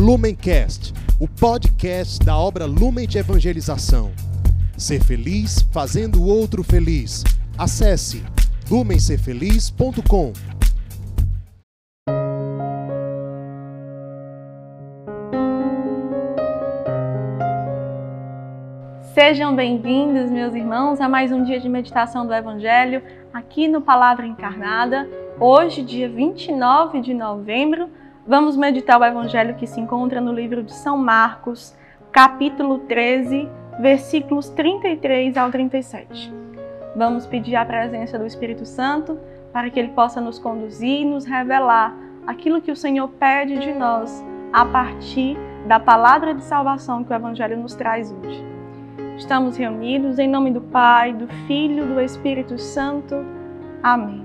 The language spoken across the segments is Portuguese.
Lumencast, o podcast da obra Lumen de Evangelização. Ser feliz fazendo o outro feliz. Acesse lumencerfeliz.com. Sejam bem-vindos, meus irmãos, a mais um dia de meditação do Evangelho aqui no Palavra Encarnada. Hoje, dia 29 de novembro, vamos meditar o Evangelho que se encontra no livro de São Marcos, capítulo 13, versículos 33 ao 37. Vamos pedir a presença do Espírito Santo para que ele possa nos conduzir e nos revelar aquilo que o Senhor pede de nós a partir da palavra de salvação que o Evangelho nos traz hoje. Estamos reunidos em nome do Pai, do Filho, do Espírito Santo. Amém.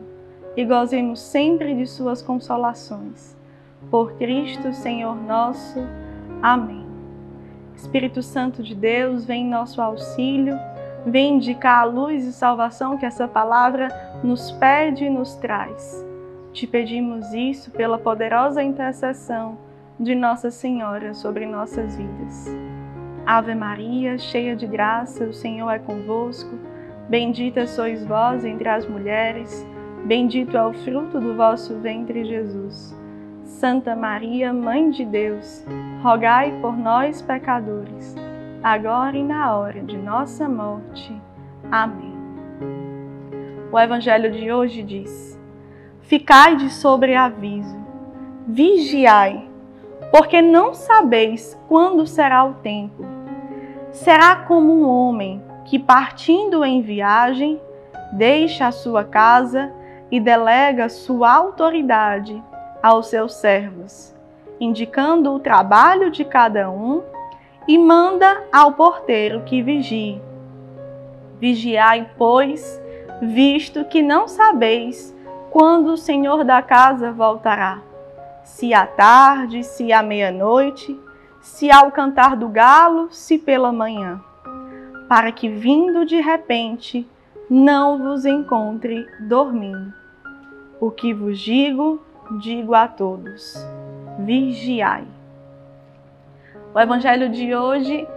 e gozemos sempre de Suas consolações. Por Cristo, Senhor nosso. Amém. Espírito Santo de Deus, vem em nosso auxílio, vem indicar a luz e salvação que essa palavra nos pede e nos traz. Te pedimos isso pela poderosa intercessão de Nossa Senhora sobre nossas vidas. Ave Maria, cheia de graça, o Senhor é convosco. Bendita sois vós entre as mulheres, bendito é o fruto do vosso ventre, Jesus. Santa Maria, Mãe de Deus, rogai por nós, pecadores, agora e na hora de nossa morte. Amém. O Evangelho de hoje diz: Ficai de sobreaviso, vigiai, porque não sabeis quando será o tempo será como um homem que, partindo em viagem, deixa a sua casa e delega sua autoridade aos seus servos, indicando o trabalho de cada um e manda ao porteiro que vigie. Vigiai, pois, visto que não sabeis quando o Senhor da casa voltará, se à tarde, se à meia-noite se ao cantar do galo, se pela manhã, para que vindo de repente não vos encontre dormindo. O que vos digo, digo a todos: vigiai. O evangelho de hoje,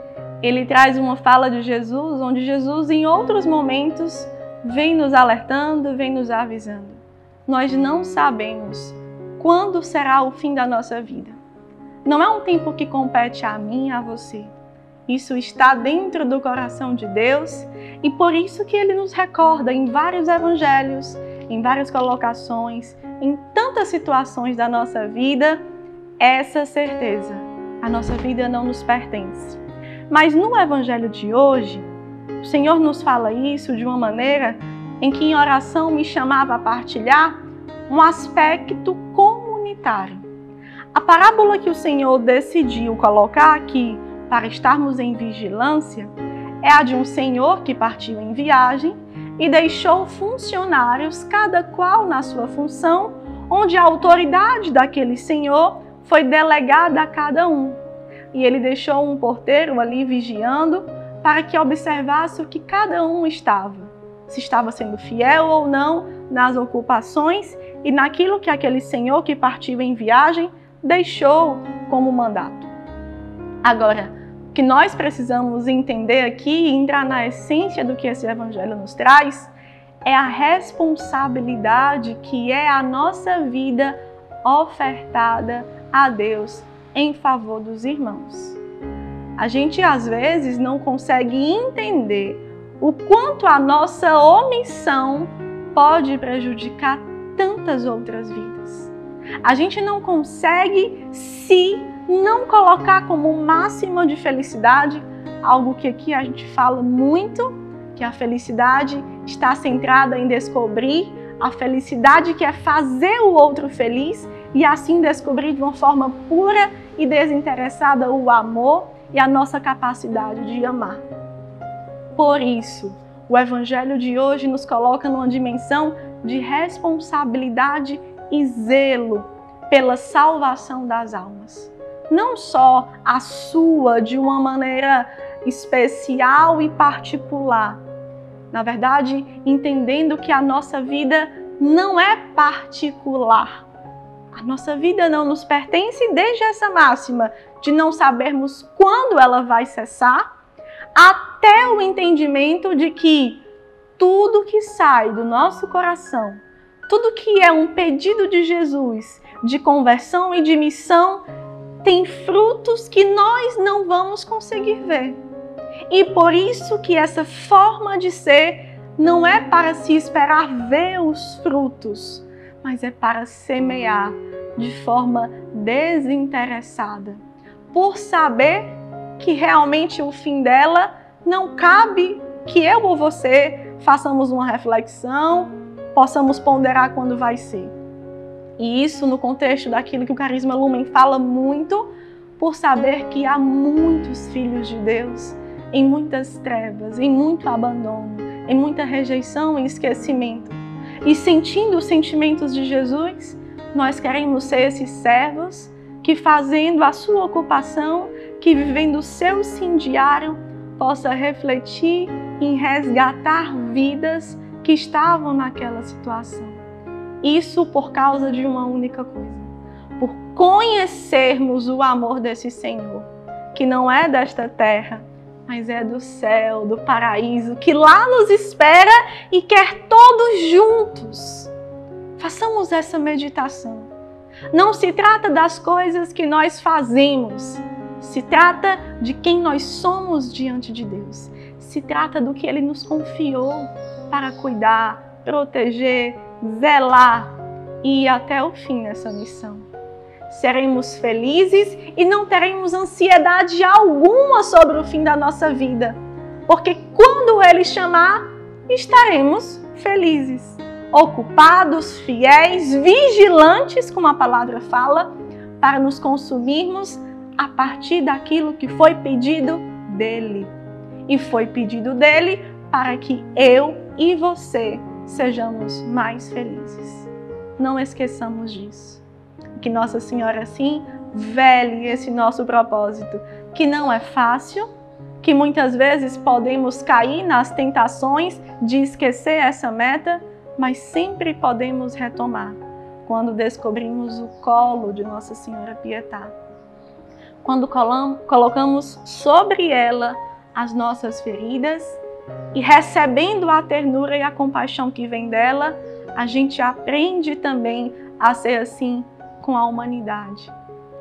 ele traz uma fala de Jesus, onde Jesus em outros momentos vem nos alertando, vem nos avisando. Nós não sabemos quando será o fim da nossa vida. Não é um tempo que compete a mim a você. Isso está dentro do coração de Deus e por isso que ele nos recorda em vários evangelhos, em várias colocações, em tantas situações da nossa vida, essa certeza. A nossa vida não nos pertence. Mas no evangelho de hoje, o Senhor nos fala isso de uma maneira em que em oração me chamava a partilhar um aspecto comunitário. A parábola que o Senhor decidiu colocar aqui para estarmos em vigilância é a de um senhor que partiu em viagem e deixou funcionários, cada qual na sua função, onde a autoridade daquele senhor foi delegada a cada um. E ele deixou um porteiro ali vigiando para que observasse o que cada um estava, se estava sendo fiel ou não nas ocupações e naquilo que aquele senhor que partiu em viagem deixou como mandato. Agora, que nós precisamos entender aqui e entrar na essência do que esse evangelho nos traz é a responsabilidade que é a nossa vida ofertada a Deus em favor dos irmãos. A gente às vezes não consegue entender o quanto a nossa omissão pode prejudicar tantas outras vidas. A gente não consegue se não colocar como máxima de felicidade algo que aqui a gente fala muito, que a felicidade está centrada em descobrir a felicidade que é fazer o outro feliz e assim descobrir de uma forma pura e desinteressada o amor e a nossa capacidade de amar. Por isso, o Evangelho de hoje nos coloca numa dimensão de responsabilidade e zelo pela salvação das almas. Não só a sua de uma maneira especial e particular. Na verdade, entendendo que a nossa vida não é particular. A nossa vida não nos pertence desde essa máxima de não sabermos quando ela vai cessar, até o entendimento de que tudo que sai do nosso coração, tudo que é um pedido de Jesus de conversão e de missão, tem frutos que nós não vamos conseguir ver. E por isso que essa forma de ser não é para se esperar ver os frutos, mas é para semear de forma desinteressada, por saber que realmente o fim dela não cabe que eu ou você façamos uma reflexão, possamos ponderar quando vai ser. E isso no contexto daquilo que o Carisma Lumen fala muito, por saber que há muitos filhos de Deus em muitas trevas, em muito abandono, em muita rejeição e esquecimento. E sentindo os sentimentos de Jesus, nós queremos ser esses servos que, fazendo a sua ocupação, que vivendo o seu sim possa refletir em resgatar vidas que estavam naquela situação. Isso por causa de uma única coisa: por conhecermos o amor desse Senhor, que não é desta terra, mas é do céu, do paraíso, que lá nos espera e quer todos juntos. Façamos essa meditação. Não se trata das coisas que nós fazemos, se trata de quem nós somos diante de Deus. Se trata do que Ele nos confiou para cuidar, proteger, zelar e ir até o fim nessa missão seremos felizes e não teremos ansiedade alguma sobre o fim da nossa vida, porque quando Ele chamar, estaremos felizes, ocupados, fiéis, vigilantes, como a palavra fala, para nos consumirmos a partir daquilo que foi pedido dele. E foi pedido dele para que eu e você sejamos mais felizes. Não esqueçamos disso que Nossa Senhora assim vele esse nosso propósito, que não é fácil, que muitas vezes podemos cair nas tentações de esquecer essa meta, mas sempre podemos retomar quando descobrimos o colo de Nossa Senhora Pietá. Quando colocamos sobre ela as nossas feridas e recebendo a ternura e a compaixão que vem dela, a gente aprende também a ser assim com a humanidade,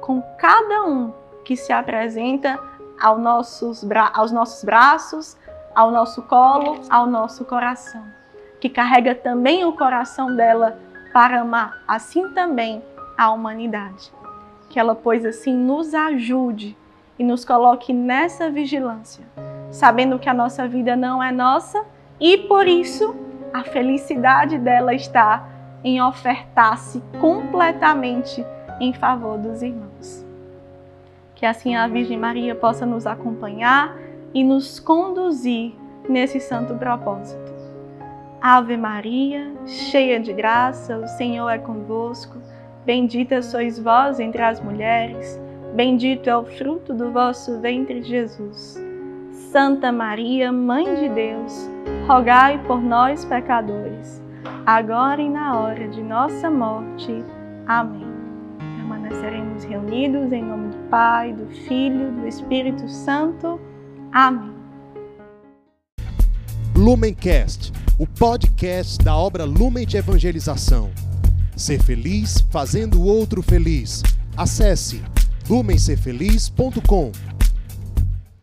com cada um que se apresenta aos nossos, aos nossos braços, ao nosso colo, ao nosso coração, que carrega também o coração dela para amar assim também a humanidade. Que ela, pois assim, nos ajude e nos coloque nessa vigilância, sabendo que a nossa vida não é nossa e por isso a felicidade dela está em ofertar-se completamente em favor dos irmãos. Que assim a Virgem Maria possa nos acompanhar e nos conduzir nesse santo propósito. Ave Maria, cheia de graça, o Senhor é convosco. Bendita sois vós entre as mulheres, bendito é o fruto do vosso ventre, Jesus. Santa Maria, Mãe de Deus, rogai por nós, pecadores agora e na hora de nossa morte. Amém. Permaneceremos reunidos em nome do Pai, do Filho, do Espírito Santo. Amém. Lumencast, o podcast da obra Lumen de Evangelização. Ser feliz fazendo o outro feliz. Acesse lumencerfeliz.com.